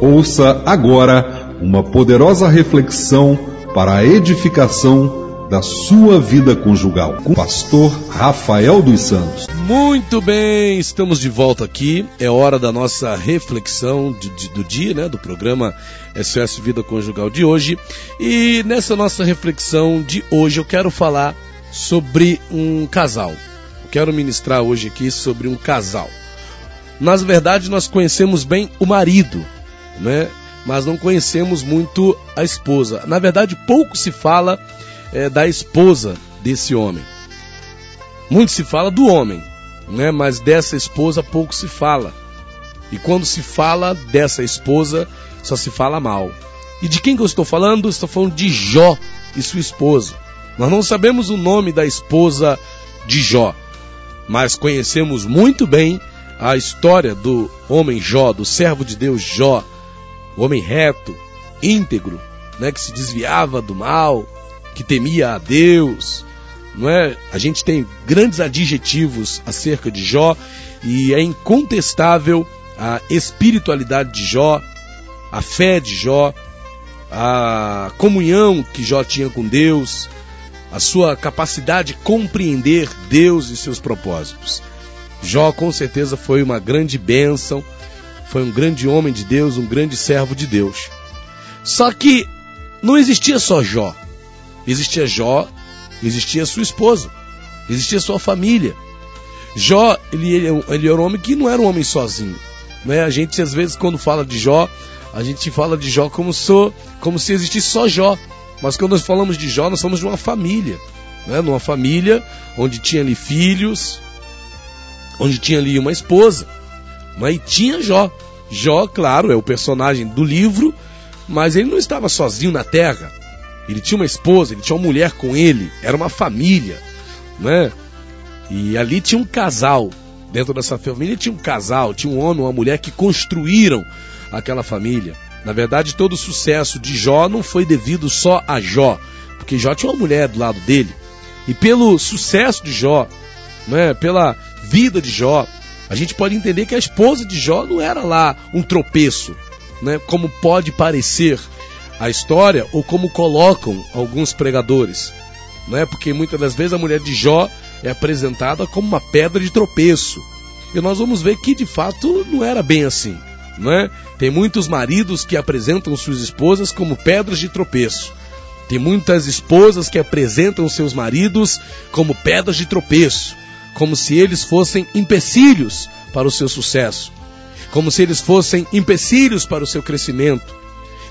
Ouça agora uma poderosa reflexão para a edificação da sua vida conjugal com o pastor Rafael dos Santos. Muito bem, estamos de volta aqui. É hora da nossa reflexão de, de, do dia, né, do programa SOS Vida Conjugal de hoje. E nessa nossa reflexão de hoje eu quero falar sobre um casal. Quero ministrar hoje aqui sobre um casal. Nas verdade, nós conhecemos bem o marido, né? Mas não conhecemos muito a esposa. Na verdade, pouco se fala é, da esposa desse homem. Muito se fala do homem, né? Mas dessa esposa pouco se fala. E quando se fala dessa esposa, só se fala mal. E de quem que eu estou falando? Estou falando de Jó e sua esposa. Nós não sabemos o nome da esposa de Jó, mas conhecemos muito bem a história do homem Jó, do servo de Deus Jó, o homem reto, íntegro, né, que se desviava do mal, que temia a Deus, não é? A gente tem grandes adjetivos acerca de Jó e é incontestável a espiritualidade de Jó, a fé de Jó, a comunhão que Jó tinha com Deus, a sua capacidade de compreender Deus e seus propósitos. Jó com certeza foi uma grande bênção, foi um grande homem de Deus, um grande servo de Deus. Só que não existia só Jó. Existia Jó, existia sua esposa, existia sua família. Jó, ele, ele, ele era um homem que não era um homem sozinho. Né? A gente, às vezes, quando fala de Jó, a gente fala de Jó como, so, como se existisse só Jó. Mas quando nós falamos de Jó, nós falamos de uma família. Né? Numa família onde tinha ali filhos, onde tinha ali uma esposa. Mas e tinha Jó. Jó, claro, é o personagem do livro, mas ele não estava sozinho na terra. Ele tinha uma esposa, ele tinha uma mulher com ele, era uma família, né? E ali tinha um casal. Dentro dessa família tinha um casal, tinha um homem, uma mulher que construíram aquela família. Na verdade, todo o sucesso de Jó não foi devido só a Jó, porque Jó tinha uma mulher do lado dele. E pelo sucesso de Jó, né, pela vida de Jó, a gente pode entender que a esposa de Jó não era lá um tropeço, né, como pode parecer a história ou como colocam alguns pregadores, né, porque muitas das vezes a mulher de Jó é apresentada como uma pedra de tropeço. E nós vamos ver que de fato não era bem assim. Né? Tem muitos maridos que apresentam suas esposas como pedras de tropeço. Tem muitas esposas que apresentam seus maridos como pedras de tropeço como se eles fossem empecilhos para o seu sucesso, como se eles fossem empecilhos para o seu crescimento,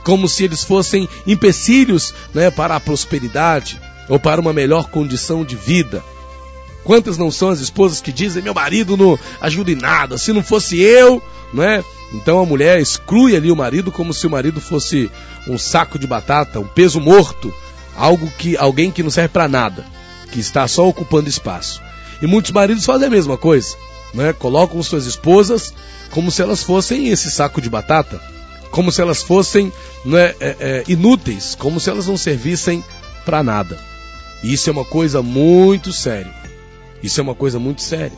como se eles fossem empecilhos né, para a prosperidade ou para uma melhor condição de vida. Quantas não são as esposas que dizem: meu marido não ajuda em nada, se não fosse eu, não é? Então a mulher exclui ali o marido como se o marido fosse um saco de batata, um peso morto, algo que alguém que não serve para nada, que está só ocupando espaço. E muitos maridos fazem a mesma coisa, né? Colocam suas esposas como se elas fossem esse saco de batata, como se elas fossem né, é, é, inúteis, como se elas não servissem para nada. E isso é uma coisa muito séria. Isso é uma coisa muito séria.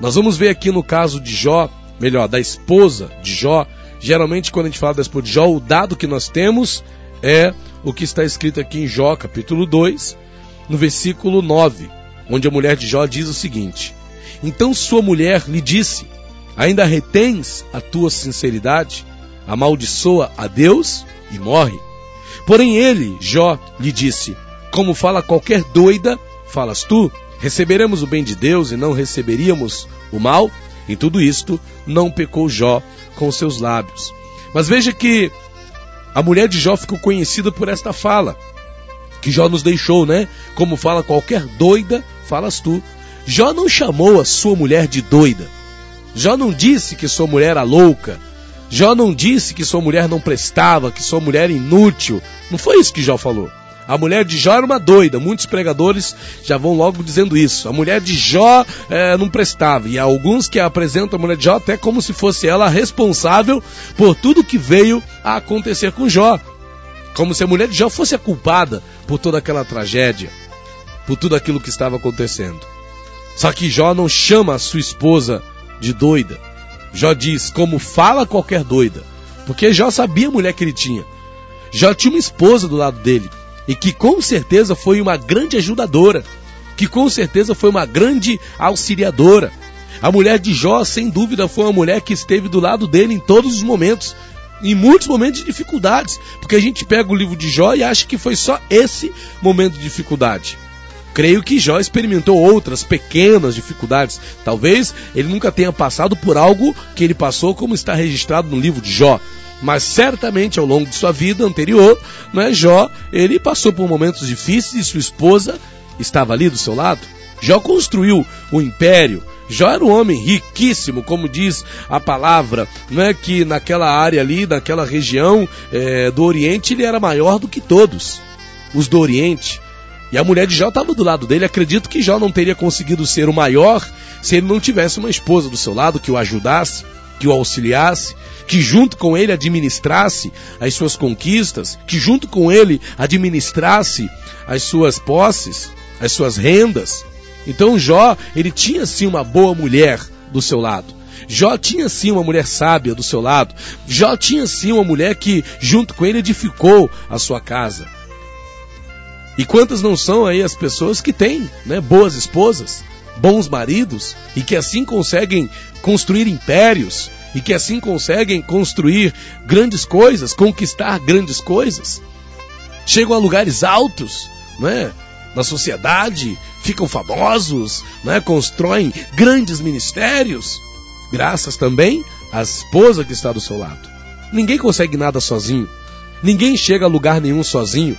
Nós vamos ver aqui no caso de Jó, melhor, da esposa de Jó. Geralmente, quando a gente fala da esposa de Jó, o dado que nós temos é o que está escrito aqui em Jó, capítulo 2, no versículo 9 onde a mulher de Jó diz o seguinte: Então sua mulher lhe disse: Ainda retens a tua sinceridade? Amaldiçoa a Deus e morre. Porém ele, Jó, lhe disse: Como fala qualquer doida, falas tu? Receberemos o bem de Deus e não receberíamos o mal? Em tudo isto, não pecou Jó com seus lábios. Mas veja que a mulher de Jó ficou conhecida por esta fala que Jó nos deixou, né? Como fala qualquer doida, falas tu. Jó não chamou a sua mulher de doida. Jó não disse que sua mulher era louca. Jó não disse que sua mulher não prestava, que sua mulher era inútil. Não foi isso que Jó falou. A mulher de Jó era uma doida. Muitos pregadores já vão logo dizendo isso. A mulher de Jó é, não prestava. E há alguns que apresentam a mulher de Jó até como se fosse ela responsável por tudo que veio a acontecer com Jó. Como se a mulher de Jó fosse a culpada por toda aquela tragédia, por tudo aquilo que estava acontecendo. Só que Jó não chama a sua esposa de doida. Jó diz: como fala qualquer doida, Porque Jó sabia a mulher que ele tinha. Jó tinha uma esposa do lado dele. E que com certeza foi uma grande ajudadora. Que com certeza foi uma grande auxiliadora. A mulher de Jó, sem dúvida, foi uma mulher que esteve do lado dele em todos os momentos. Em muitos momentos de dificuldades. Porque a gente pega o livro de Jó e acha que foi só esse momento de dificuldade. Creio que Jó experimentou outras pequenas dificuldades. Talvez ele nunca tenha passado por algo que ele passou, como está registrado no livro de Jó. Mas certamente ao longo de sua vida anterior, né, Jó, ele passou por momentos difíceis e sua esposa estava ali do seu lado. Jó construiu o império. Jó era um homem riquíssimo, como diz a palavra, né, que naquela área ali, naquela região é, do Oriente, ele era maior do que todos os do Oriente. E a mulher de Jó estava do lado dele. Acredito que Jó não teria conseguido ser o maior se ele não tivesse uma esposa do seu lado que o ajudasse, que o auxiliasse, que junto com ele administrasse as suas conquistas, que junto com ele administrasse as suas posses, as suas rendas. Então Jó, ele tinha sim uma boa mulher do seu lado. Jó tinha sim uma mulher sábia do seu lado. Jó tinha sim uma mulher que, junto com ele, edificou a sua casa. E quantas não são aí as pessoas que têm né, boas esposas, bons maridos, e que assim conseguem construir impérios, e que assim conseguem construir grandes coisas, conquistar grandes coisas, chegam a lugares altos, né, na sociedade, ficam famosos, né, constroem grandes ministérios, graças também à esposa que está do seu lado. Ninguém consegue nada sozinho, ninguém chega a lugar nenhum sozinho.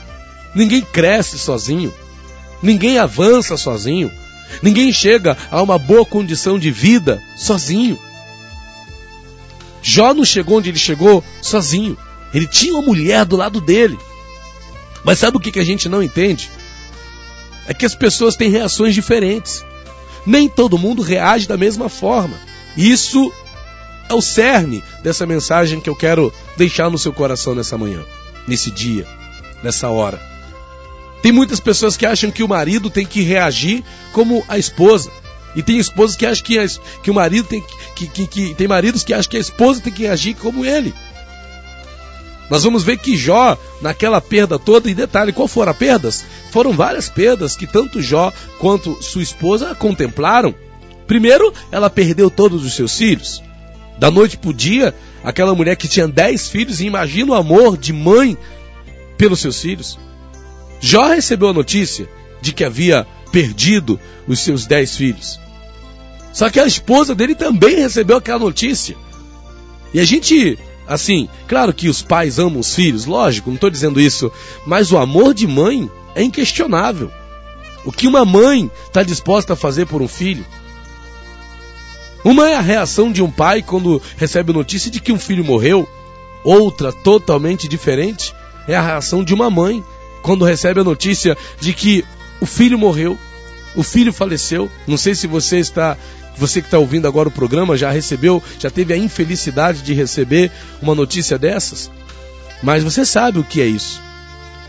Ninguém cresce sozinho. Ninguém avança sozinho. Ninguém chega a uma boa condição de vida sozinho. Jó não chegou onde ele chegou sozinho. Ele tinha uma mulher do lado dele. Mas sabe o que, que a gente não entende? É que as pessoas têm reações diferentes. Nem todo mundo reage da mesma forma. Isso é o cerne dessa mensagem que eu quero deixar no seu coração nessa manhã, nesse dia, nessa hora. Tem muitas pessoas que acham que o marido tem que reagir como a esposa. E tem esposas que acham que, a, que o marido tem que, que, que, tem maridos que acham que a esposa tem que reagir como ele. Nós vamos ver que Jó, naquela perda toda, e detalhe, qual foram as perdas? Foram várias perdas que tanto Jó quanto sua esposa contemplaram. Primeiro, ela perdeu todos os seus filhos. Da noite para o dia, aquela mulher que tinha dez filhos, e imagina o amor de mãe pelos seus filhos. Jó recebeu a notícia de que havia perdido os seus dez filhos. Só que a esposa dele também recebeu aquela notícia. E a gente, assim, claro que os pais amam os filhos, lógico, não estou dizendo isso, mas o amor de mãe é inquestionável. O que uma mãe está disposta a fazer por um filho? Uma é a reação de um pai quando recebe notícia de que um filho morreu, outra, totalmente diferente, é a reação de uma mãe quando recebe a notícia de que o filho morreu, o filho faleceu. Não sei se você está, você que está ouvindo agora o programa já recebeu, já teve a infelicidade de receber uma notícia dessas. Mas você sabe o que é isso.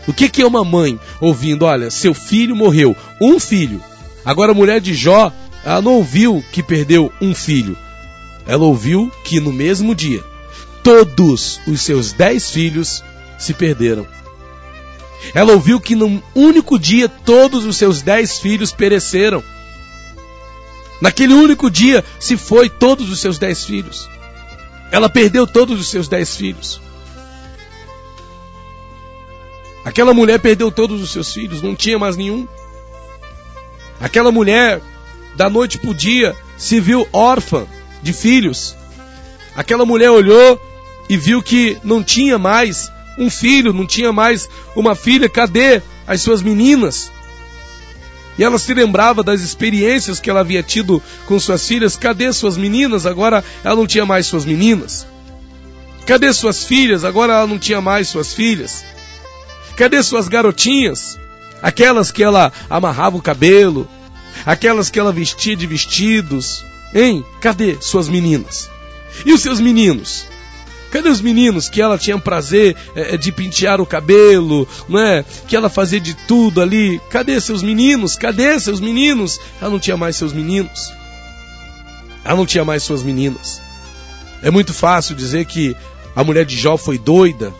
O que, que é uma mãe ouvindo? Olha, seu filho morreu, um filho. Agora a mulher de Jó, ela não ouviu que perdeu um filho. Ela ouviu que no mesmo dia, todos os seus dez filhos se perderam. Ela ouviu que num único dia todos os seus dez filhos pereceram. Naquele único dia se foi todos os seus dez filhos. Ela perdeu todos os seus dez filhos. Aquela mulher perdeu todos os seus filhos, não tinha mais nenhum. Aquela mulher, da noite para o dia, se viu órfã de filhos. Aquela mulher olhou e viu que não tinha mais um filho, não tinha mais uma filha, cadê as suas meninas? E ela se lembrava das experiências que ela havia tido com suas filhas, cadê suas meninas? Agora ela não tinha mais suas meninas. Cadê suas filhas? Agora ela não tinha mais suas filhas. Cadê suas garotinhas? Aquelas que ela amarrava o cabelo, aquelas que ela vestia de vestidos, hein? Cadê suas meninas? E os seus meninos? Cadê os meninos que ela tinha prazer é, de pentear o cabelo, não é? Que ela fazia de tudo ali. Cadê seus meninos? Cadê seus meninos? Ela não tinha mais seus meninos. Ela não tinha mais suas meninas. É muito fácil dizer que A mulher de Jó foi doida,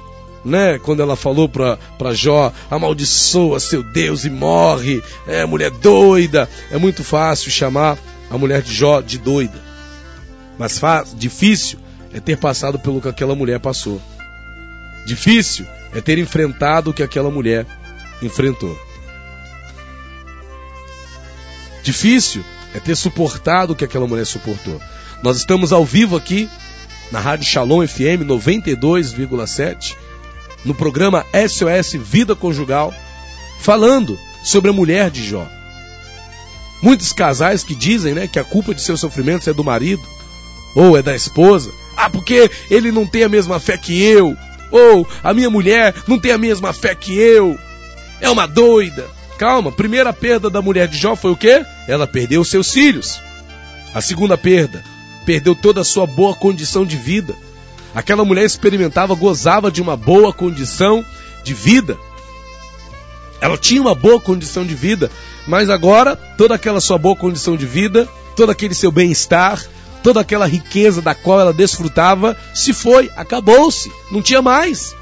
né? Quando ela falou para Jó, amaldiçoa seu Deus e morre. É, mulher doida. É muito fácil chamar a mulher de Jó de doida. Mas difícil é ter passado pelo que aquela mulher passou. Difícil é ter enfrentado o que aquela mulher enfrentou. Difícil é ter suportado o que aquela mulher suportou. Nós estamos ao vivo aqui na Rádio Shalom FM 92,7, no programa SOS Vida Conjugal, falando sobre a mulher de Jó. Muitos casais que dizem né, que a culpa de seus sofrimentos é do marido ou é da esposa. Ah, porque ele não tem a mesma fé que eu. Ou a minha mulher não tem a mesma fé que eu. É uma doida. Calma, primeira perda da mulher de Jó foi o quê? Ela perdeu seus filhos. A segunda perda, perdeu toda a sua boa condição de vida. Aquela mulher experimentava, gozava de uma boa condição de vida. Ela tinha uma boa condição de vida, mas agora toda aquela sua boa condição de vida, todo aquele seu bem-estar, toda aquela riqueza da qual ela desfrutava se foi, acabou-se, não tinha mais.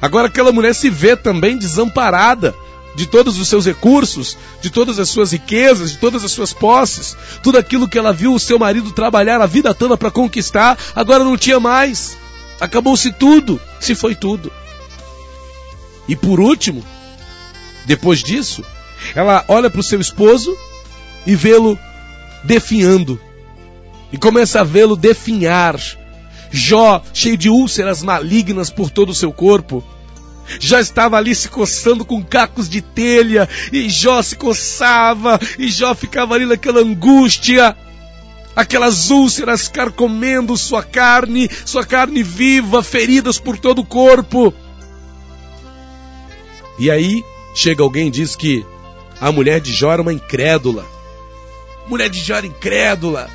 Agora aquela mulher se vê também desamparada de todos os seus recursos, de todas as suas riquezas, de todas as suas posses, tudo aquilo que ela viu o seu marido trabalhar a vida toda para conquistar, agora não tinha mais. Acabou-se tudo, se foi tudo. E por último, depois disso, ela olha para o seu esposo e vê-lo definhando, e começa a vê-lo definhar. Jó, cheio de úlceras malignas por todo o seu corpo, já estava ali se coçando com cacos de telha, e Jó se coçava, e Jó ficava ali naquela angústia, aquelas úlceras carcomendo sua carne, sua carne viva, feridas por todo o corpo. E aí chega alguém e diz que a mulher de Jó era uma incrédula. Mulher de Jó era incrédula.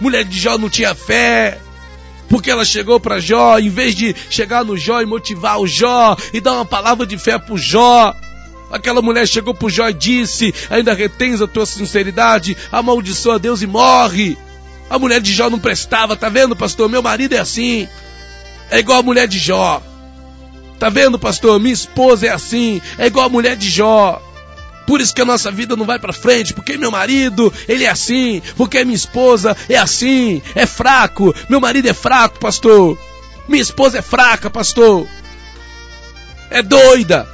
Mulher de Jó não tinha fé. Porque ela chegou para Jó, em vez de chegar no Jó e motivar o Jó e dar uma palavra de fé pro Jó, aquela mulher chegou pro Jó e disse: Ainda retens a tua sinceridade, amaldiçoa Deus e morre. A mulher de Jó não prestava, tá vendo, pastor? Meu marido é assim. É igual a mulher de Jó. Tá vendo, pastor? Minha esposa é assim. É igual a mulher de Jó. Por isso que a nossa vida não vai para frente, porque meu marido, ele é assim, porque minha esposa é assim, é fraco, meu marido é fraco, pastor. Minha esposa é fraca, pastor. É doida.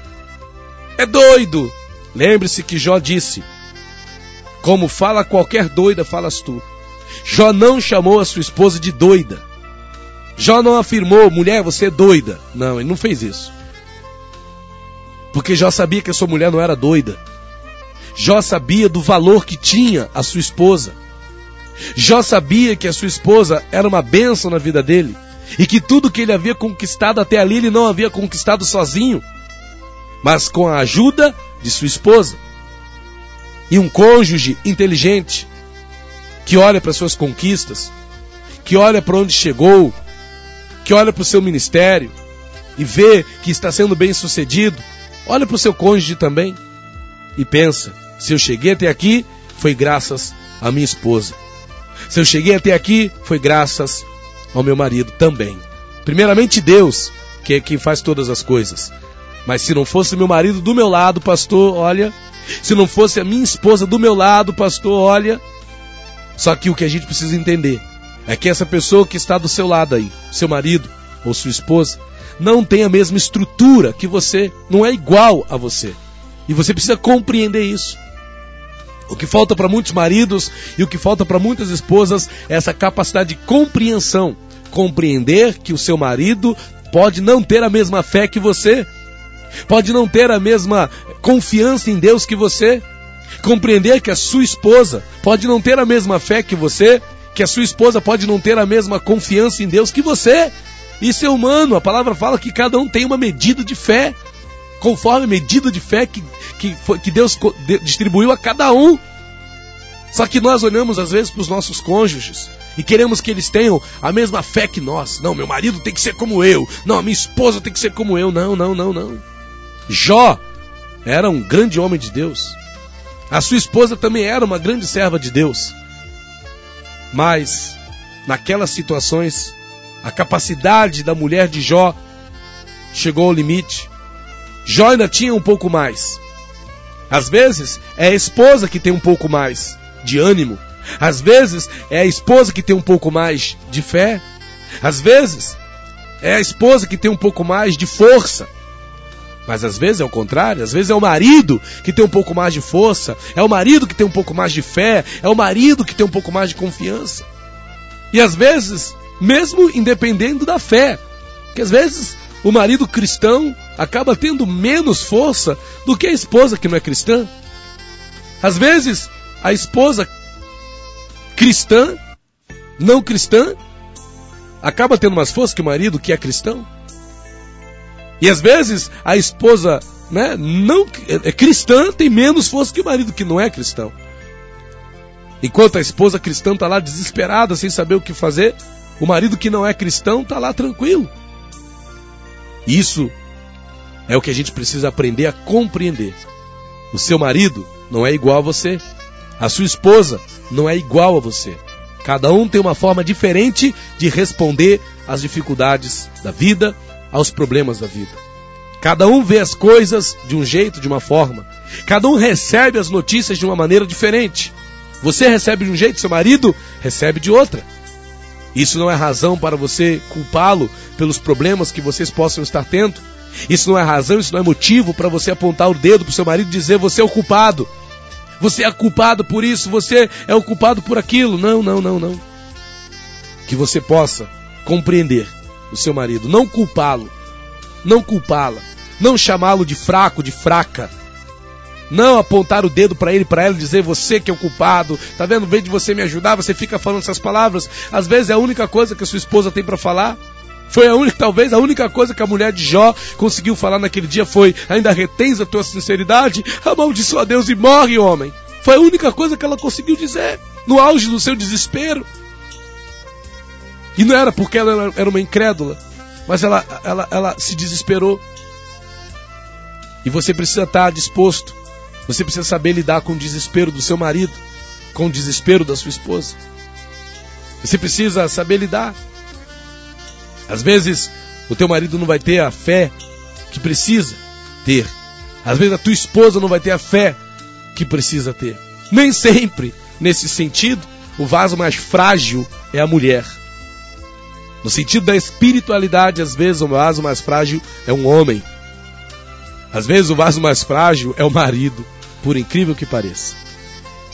É doido. Lembre-se que Jó disse: Como fala qualquer doida, falas tu. Jó não chamou a sua esposa de doida. Jó não afirmou, mulher, você é doida. Não, ele não fez isso. Porque Jó sabia que a sua mulher não era doida. Jó sabia do valor que tinha a sua esposa. Jó sabia que a sua esposa era uma bênção na vida dele e que tudo que ele havia conquistado até ali ele não havia conquistado sozinho, mas com a ajuda de sua esposa. E um cônjuge inteligente que olha para suas conquistas, que olha para onde chegou, que olha para o seu ministério e vê que está sendo bem sucedido, olha para o seu cônjuge também e pensa: se eu cheguei até aqui, foi graças à minha esposa. Se eu cheguei até aqui, foi graças ao meu marido também. Primeiramente Deus, que é quem faz todas as coisas. Mas se não fosse meu marido do meu lado, pastor, olha. Se não fosse a minha esposa do meu lado, pastor, olha. Só que o que a gente precisa entender é que essa pessoa que está do seu lado aí, seu marido ou sua esposa, não tem a mesma estrutura que você, não é igual a você. E você precisa compreender isso. O que falta para muitos maridos e o que falta para muitas esposas é essa capacidade de compreensão. Compreender que o seu marido pode não ter a mesma fé que você, pode não ter a mesma confiança em Deus que você. Compreender que a sua esposa pode não ter a mesma fé que você, que a sua esposa pode não ter a mesma confiança em Deus que você. Isso é humano, a palavra fala que cada um tem uma medida de fé conforme a medida de fé que, que, foi, que Deus distribuiu a cada um. Só que nós olhamos às vezes para os nossos cônjuges e queremos que eles tenham a mesma fé que nós. Não, meu marido tem que ser como eu. Não, a minha esposa tem que ser como eu. Não, não, não, não. Jó era um grande homem de Deus. A sua esposa também era uma grande serva de Deus. Mas, naquelas situações, A capacidade da mulher de Jó chegou ao limite. Jó ainda tinha um pouco mais. Às vezes é a esposa que tem um pouco mais de ânimo. Às vezes é a esposa que tem um pouco mais de fé. Às vezes é a esposa que tem um pouco mais de força. Mas às vezes é o contrário, às vezes é o marido que tem um pouco mais de força, é o marido que tem um pouco mais de fé, é o marido que tem um pouco mais de confiança. E às vezes, mesmo independendo da fé, que às vezes o marido cristão acaba tendo menos força do que a esposa que não é cristã. Às vezes, a esposa cristã, não cristã, acaba tendo mais força que o marido que é cristão. E às vezes a esposa né, não é cristã tem menos força que o marido que não é cristão. Enquanto a esposa cristã está lá desesperada, sem saber o que fazer, o marido que não é cristão está lá tranquilo. Isso é o que a gente precisa aprender a compreender. O seu marido não é igual a você. A sua esposa não é igual a você. Cada um tem uma forma diferente de responder às dificuldades da vida, aos problemas da vida. Cada um vê as coisas de um jeito, de uma forma. Cada um recebe as notícias de uma maneira diferente. Você recebe de um jeito, seu marido recebe de outra. Isso não é razão para você culpá-lo pelos problemas que vocês possam estar tendo. Isso não é razão, isso não é motivo para você apontar o dedo para seu marido e dizer você é o culpado. Você é culpado por isso, você é o culpado por aquilo. Não, não, não, não. Que você possa compreender o seu marido, não culpá-lo, não culpá-la, não chamá-lo de fraco, de fraca. Não apontar o dedo para ele, para ela, dizer você que é o culpado. Tá vendo? Em vez de você me ajudar, você fica falando essas palavras. Às vezes é a única coisa que a sua esposa tem para falar. Foi a única, talvez a única coisa que a mulher de Jó conseguiu falar naquele dia foi: ainda retens a tua sinceridade? Amaldiçoa Deus e morre, homem. Foi a única coisa que ela conseguiu dizer no auge do seu desespero. E não era porque ela era uma incrédula, mas ela, ela, ela se desesperou. E você precisa estar disposto você precisa saber lidar com o desespero do seu marido, com o desespero da sua esposa. Você precisa saber lidar. Às vezes, o teu marido não vai ter a fé que precisa ter. Às vezes, a tua esposa não vai ter a fé que precisa ter. Nem sempre, nesse sentido, o vaso mais frágil é a mulher. No sentido da espiritualidade, às vezes, o vaso mais frágil é um homem. Às vezes, o vaso mais frágil é o marido por incrível que pareça.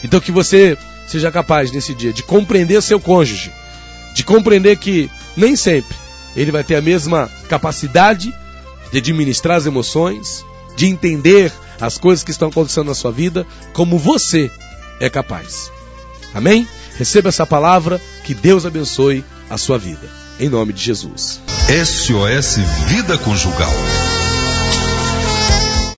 Então que você seja capaz nesse dia de compreender seu cônjuge, de compreender que nem sempre ele vai ter a mesma capacidade de administrar as emoções, de entender as coisas que estão acontecendo na sua vida, como você é capaz. Amém? Receba essa palavra, que Deus abençoe a sua vida. Em nome de Jesus. SOS Vida Conjugal.